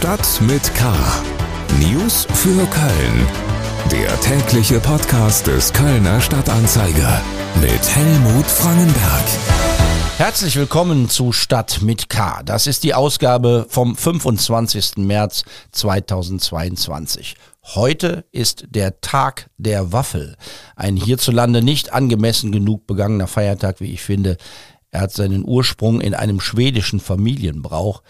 Stadt mit K. News für Köln. Der tägliche Podcast des Kölner Stadtanzeiger mit Helmut Frangenberg. Herzlich willkommen zu Stadt mit K. Das ist die Ausgabe vom 25. März 2022. Heute ist der Tag der Waffel. Ein hierzulande nicht angemessen genug begangener Feiertag, wie ich finde. Er hat seinen Ursprung in einem schwedischen Familienbrauch.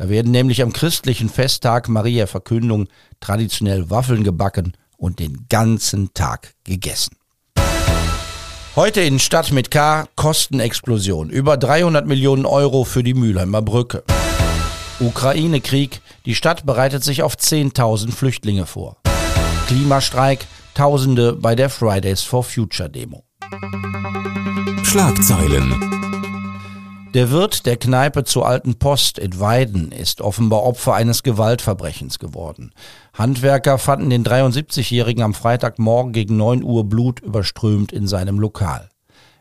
Da werden nämlich am christlichen Festtag Maria Verkündung traditionell Waffeln gebacken und den ganzen Tag gegessen. Heute in Stadt mit K Kostenexplosion. Über 300 Millionen Euro für die Mülheimer Brücke. Ukraine-Krieg. Die Stadt bereitet sich auf 10.000 Flüchtlinge vor. Klimastreik. Tausende bei der Fridays for Future Demo. Schlagzeilen. Der Wirt der Kneipe zur Alten Post in Weiden ist offenbar Opfer eines Gewaltverbrechens geworden. Handwerker fanden den 73-Jährigen am Freitagmorgen gegen 9 Uhr blutüberströmt in seinem Lokal.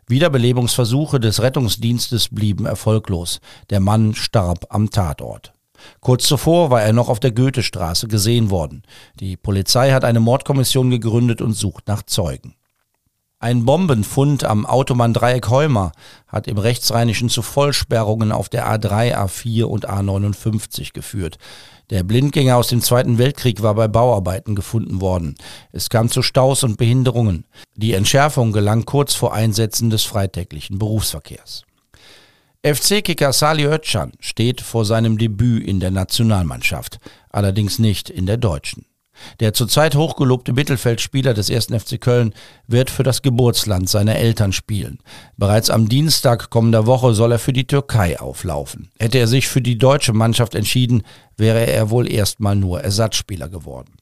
Wiederbelebungsversuche des Rettungsdienstes blieben erfolglos. Der Mann starb am Tatort. Kurz zuvor war er noch auf der Goethestraße gesehen worden. Die Polizei hat eine Mordkommission gegründet und sucht nach Zeugen. Ein Bombenfund am Autobahndreieck Heumer hat im Rechtsrheinischen zu Vollsperrungen auf der A3, A4 und A59 geführt. Der Blindgänger aus dem Zweiten Weltkrieg war bei Bauarbeiten gefunden worden. Es kam zu Staus und Behinderungen. Die Entschärfung gelang kurz vor Einsätzen des freitäglichen Berufsverkehrs. FC-Kicker Sali Özcan steht vor seinem Debüt in der Nationalmannschaft, allerdings nicht in der deutschen. Der zurzeit hochgelobte Mittelfeldspieler des 1. FC Köln wird für das Geburtsland seiner Eltern spielen. Bereits am Dienstag kommender Woche soll er für die Türkei auflaufen. Hätte er sich für die deutsche Mannschaft entschieden, wäre er wohl erstmal nur Ersatzspieler geworden.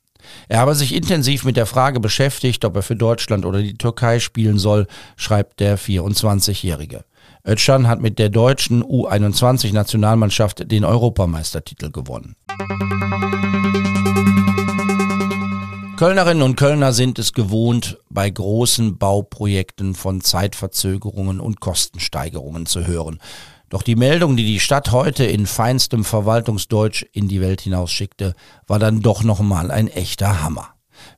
Er habe sich intensiv mit der Frage beschäftigt, ob er für Deutschland oder die Türkei spielen soll, schreibt der 24-Jährige. Özcan hat mit der deutschen U21-Nationalmannschaft den Europameistertitel gewonnen. Kölnerinnen und Kölner sind es gewohnt, bei großen Bauprojekten von Zeitverzögerungen und Kostensteigerungen zu hören. Doch die Meldung, die die Stadt heute in feinstem Verwaltungsdeutsch in die Welt hinausschickte, war dann doch nochmal ein echter Hammer.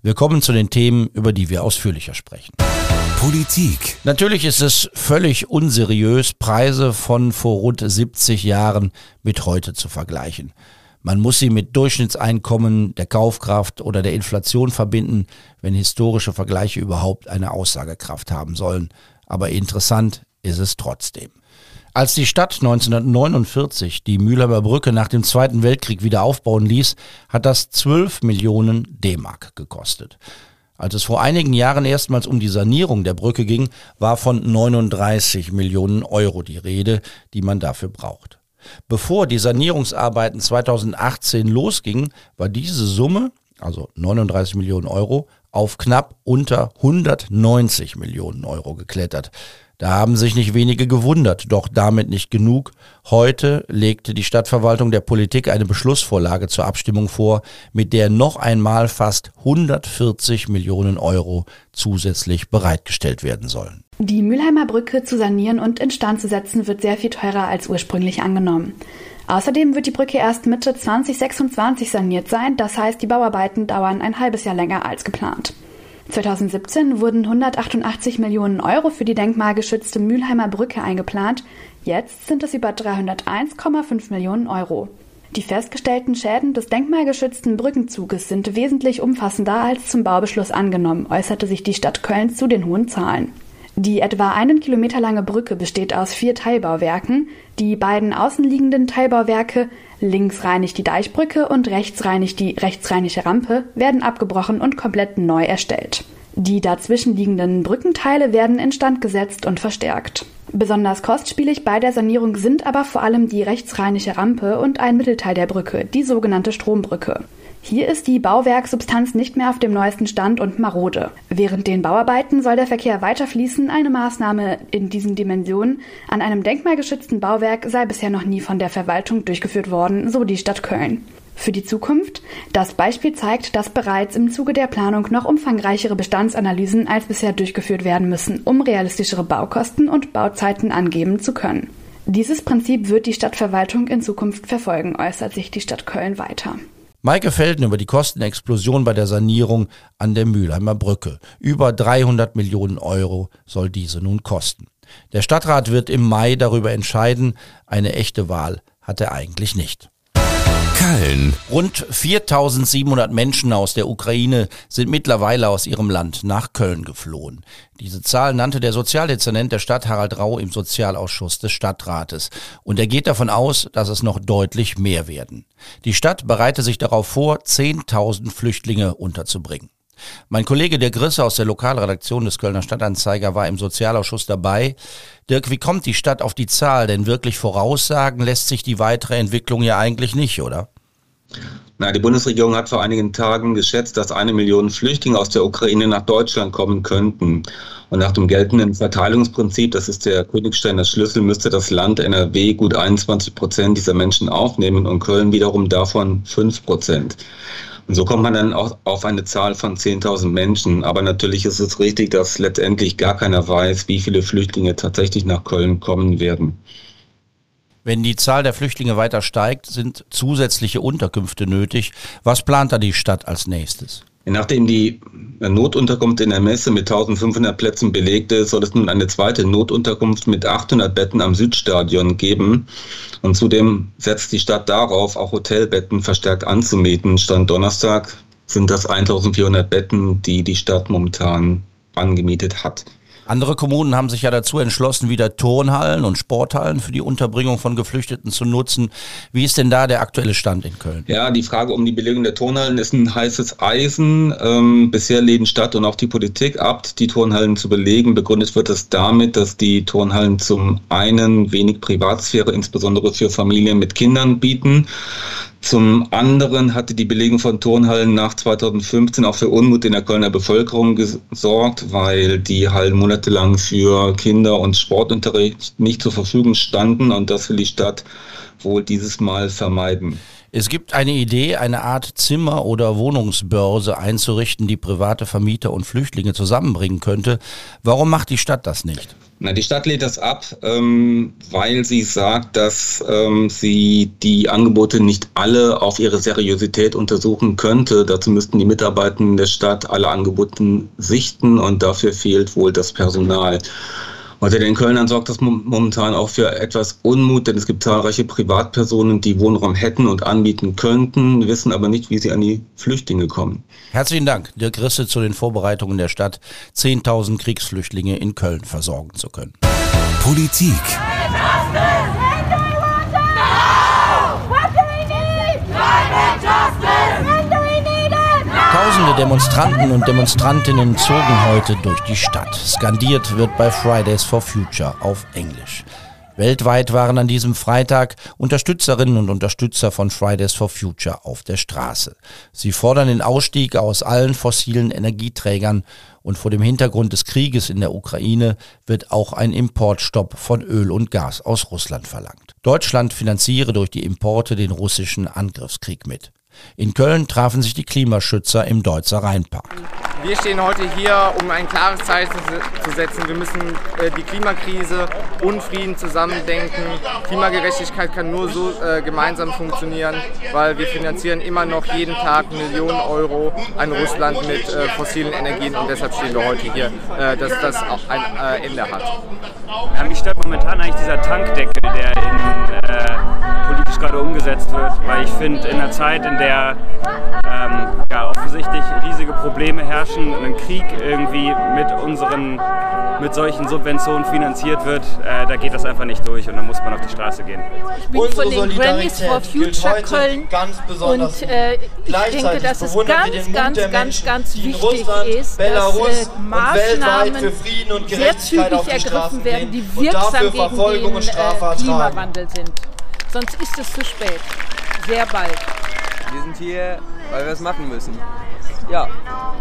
Wir kommen zu den Themen, über die wir ausführlicher sprechen. Politik. Natürlich ist es völlig unseriös, Preise von vor rund 70 Jahren mit heute zu vergleichen. Man muss sie mit Durchschnittseinkommen, der Kaufkraft oder der Inflation verbinden, wenn historische Vergleiche überhaupt eine Aussagekraft haben sollen. Aber interessant ist es trotzdem. Als die Stadt 1949 die Mühlheimer Brücke nach dem Zweiten Weltkrieg wieder aufbauen ließ, hat das 12 Millionen D-Mark gekostet. Als es vor einigen Jahren erstmals um die Sanierung der Brücke ging, war von 39 Millionen Euro die Rede, die man dafür braucht. Bevor die Sanierungsarbeiten 2018 losgingen, war diese Summe, also 39 Millionen Euro, auf knapp unter 190 Millionen Euro geklettert. Da haben sich nicht wenige gewundert, doch damit nicht genug. Heute legte die Stadtverwaltung der Politik eine Beschlussvorlage zur Abstimmung vor, mit der noch einmal fast 140 Millionen Euro zusätzlich bereitgestellt werden sollen. Die Mülheimer Brücke zu sanieren und instand zu setzen wird sehr viel teurer als ursprünglich angenommen. Außerdem wird die Brücke erst Mitte 2026 saniert sein, das heißt, die Bauarbeiten dauern ein halbes Jahr länger als geplant. 2017 wurden 188 Millionen Euro für die denkmalgeschützte Mülheimer Brücke eingeplant. Jetzt sind es über 301,5 Millionen Euro. Die festgestellten Schäden des denkmalgeschützten Brückenzuges sind wesentlich umfassender als zum Baubeschluss angenommen, äußerte sich die Stadt Köln zu den hohen Zahlen. Die etwa einen Kilometer lange Brücke besteht aus vier Teilbauwerken. Die beiden außenliegenden Teilbauwerke, links reinigt die Deichbrücke und rechts reinigt die rechtsrheinische Rampe, werden abgebrochen und komplett neu erstellt. Die dazwischenliegenden Brückenteile werden instand gesetzt und verstärkt. Besonders kostspielig bei der Sanierung sind aber vor allem die rechtsrheinische Rampe und ein Mittelteil der Brücke, die sogenannte Strombrücke. Hier ist die Bauwerksubstanz nicht mehr auf dem neuesten Stand und marode. Während den Bauarbeiten soll der Verkehr weiter fließen. Eine Maßnahme in diesen Dimensionen an einem denkmalgeschützten Bauwerk sei bisher noch nie von der Verwaltung durchgeführt worden, so die Stadt Köln. Für die Zukunft? Das Beispiel zeigt, dass bereits im Zuge der Planung noch umfangreichere Bestandsanalysen als bisher durchgeführt werden müssen, um realistischere Baukosten und Bauzeiten angeben zu können. Dieses Prinzip wird die Stadtverwaltung in Zukunft verfolgen, äußert sich die Stadt Köln weiter. Maike Felden über die Kostenexplosion bei der Sanierung an der Mülheimer Brücke. Über 300 Millionen Euro soll diese nun kosten. Der Stadtrat wird im Mai darüber entscheiden. Eine echte Wahl hat er eigentlich nicht. Köln. Rund 4700 Menschen aus der Ukraine sind mittlerweile aus ihrem Land nach Köln geflohen. Diese Zahl nannte der Sozialdezernent der Stadt Harald Rau im Sozialausschuss des Stadtrates. Und er geht davon aus, dass es noch deutlich mehr werden. Die Stadt bereite sich darauf vor, 10.000 Flüchtlinge unterzubringen. Mein Kollege Dirk Grisse aus der Lokalredaktion des Kölner Stadtanzeiger war im Sozialausschuss dabei. Dirk, wie kommt die Stadt auf die Zahl? Denn wirklich voraussagen lässt sich die weitere Entwicklung ja eigentlich nicht, oder? Na, die Bundesregierung hat vor einigen Tagen geschätzt, dass eine Million Flüchtlinge aus der Ukraine nach Deutschland kommen könnten. Und nach dem geltenden Verteilungsprinzip, das ist der Königstein der Schlüssel, müsste das Land NRW gut 21 Prozent dieser Menschen aufnehmen und Köln wiederum davon 5 Prozent. Und so kommt man dann auch auf eine Zahl von 10.000 Menschen. Aber natürlich ist es richtig, dass letztendlich gar keiner weiß, wie viele Flüchtlinge tatsächlich nach Köln kommen werden. Wenn die Zahl der Flüchtlinge weiter steigt, sind zusätzliche Unterkünfte nötig. Was plant da die Stadt als nächstes? Nachdem die Notunterkunft in der Messe mit 1500 Plätzen belegt ist, soll es nun eine zweite Notunterkunft mit 800 Betten am Südstadion geben. Und zudem setzt die Stadt darauf, auch Hotelbetten verstärkt anzumieten. Stand Donnerstag sind das 1400 Betten, die die Stadt momentan angemietet hat. Andere Kommunen haben sich ja dazu entschlossen, wieder Turnhallen und Sporthallen für die Unterbringung von Geflüchteten zu nutzen. Wie ist denn da der aktuelle Stand in Köln? Ja, die Frage um die Belegung der Turnhallen ist ein heißes Eisen. Ähm, bisher lehnen Stadt und auch die Politik ab, die Turnhallen zu belegen. Begründet wird es damit, dass die Turnhallen zum einen wenig Privatsphäre, insbesondere für Familien mit Kindern bieten. Zum anderen hatte die Belegung von Turnhallen nach 2015 auch für Unmut in der Kölner Bevölkerung gesorgt, weil die Hallen monatelang für Kinder- und Sportunterricht nicht zur Verfügung standen und das will die Stadt wohl dieses Mal vermeiden. Es gibt eine Idee, eine Art Zimmer- oder Wohnungsbörse einzurichten, die private Vermieter und Flüchtlinge zusammenbringen könnte. Warum macht die Stadt das nicht? Na, die Stadt lehnt das ab, ähm, weil sie sagt, dass ähm, sie die Angebote nicht alle auf ihre Seriosität untersuchen könnte. Dazu müssten die Mitarbeitenden der Stadt alle Angebote sichten und dafür fehlt wohl das Personal. Unter den Kölnern sorgt das momentan auch für etwas Unmut, denn es gibt zahlreiche Privatpersonen, die Wohnraum hätten und anbieten könnten, wissen aber nicht, wie sie an die Flüchtlinge kommen. Herzlichen Dank, Dirk Risse, zu den Vorbereitungen der Stadt, 10.000 Kriegsflüchtlinge in Köln versorgen zu können. Politik. Tausende Demonstranten und Demonstrantinnen zogen heute durch die Stadt. Skandiert wird bei Fridays for Future auf Englisch. Weltweit waren an diesem Freitag Unterstützerinnen und Unterstützer von Fridays for Future auf der Straße. Sie fordern den Ausstieg aus allen fossilen Energieträgern und vor dem Hintergrund des Krieges in der Ukraine wird auch ein Importstopp von Öl und Gas aus Russland verlangt. Deutschland finanziere durch die Importe den russischen Angriffskrieg mit. In Köln trafen sich die Klimaschützer im Deutzer Rheinpark. Wir stehen heute hier, um ein klares Zeichen zu setzen. Wir müssen äh, die Klimakrise und Frieden zusammendenken. Klimagerechtigkeit kann nur so äh, gemeinsam funktionieren, weil wir finanzieren immer noch jeden Tag Millionen Euro an Russland mit äh, fossilen Energien und deshalb stehen wir heute hier, dass das auch ein Ende hat. Ja, mich stört momentan eigentlich dieser Tankdeckel, der in, äh, politisch gerade umgesetzt wird, weil ich finde, in einer Zeit, in der ähm, ja, offensichtlich riesige Probleme herrschen und ein Krieg irgendwie mit unseren mit solchen Subventionen finanziert wird, äh, da geht das einfach nicht durch und dann muss man auf die Straße gehen. Ich bin Unsere von den Grammys for Future Köln und äh, ich denke, dass es ganz, ganz, ganz, ganz wichtig ist, Belarus dass äh, Maßnahmen sehr zügig ergriffen werden, die wirksam gegen den äh, Klimawandel sind. Sonst ist es zu spät. Sehr bald. Wir sind hier, weil wir es machen müssen. Ja,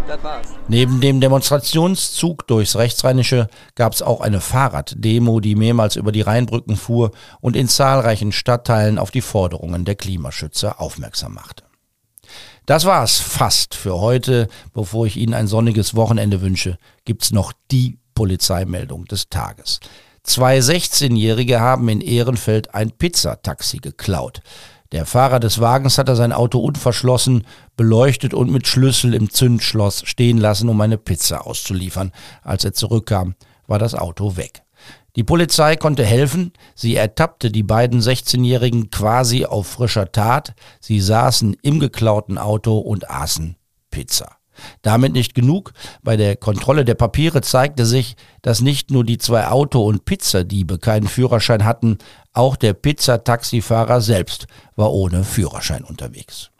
das war's. Neben dem Demonstrationszug durchs Rechtsrheinische gab es auch eine Fahrraddemo, die mehrmals über die Rheinbrücken fuhr und in zahlreichen Stadtteilen auf die Forderungen der Klimaschützer aufmerksam machte. Das war's fast für heute. Bevor ich Ihnen ein sonniges Wochenende wünsche, gibt's noch die Polizeimeldung des Tages. Zwei 16-Jährige haben in Ehrenfeld ein Pizzataxi geklaut. Der Fahrer des Wagens hatte sein Auto unverschlossen, beleuchtet und mit Schlüssel im Zündschloss stehen lassen, um eine Pizza auszuliefern. Als er zurückkam, war das Auto weg. Die Polizei konnte helfen. Sie ertappte die beiden 16-Jährigen quasi auf frischer Tat. Sie saßen im geklauten Auto und aßen Pizza. Damit nicht genug. Bei der Kontrolle der Papiere zeigte sich, dass nicht nur die zwei Auto- und Pizzadiebe keinen Führerschein hatten, auch der Pizzataxifahrer selbst war ohne Führerschein unterwegs.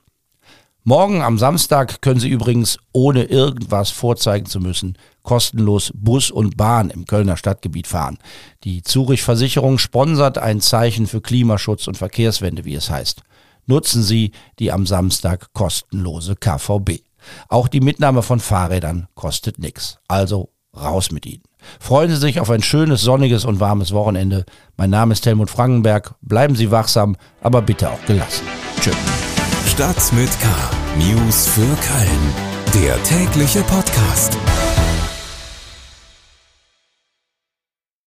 Morgen am Samstag können Sie übrigens, ohne irgendwas vorzeigen zu müssen, kostenlos Bus und Bahn im Kölner Stadtgebiet fahren. Die Zurich Versicherung sponsert ein Zeichen für Klimaschutz und Verkehrswende, wie es heißt. Nutzen Sie die am Samstag kostenlose KVB. Auch die Mitnahme von Fahrrädern kostet nichts. Also raus mit ihnen. Freuen Sie sich auf ein schönes, sonniges und warmes Wochenende. Mein Name ist Helmut Frankenberg. Bleiben Sie wachsam, aber bitte auch gelassen. Tschüss. Stadt mit K. News für Köln. Der tägliche Podcast.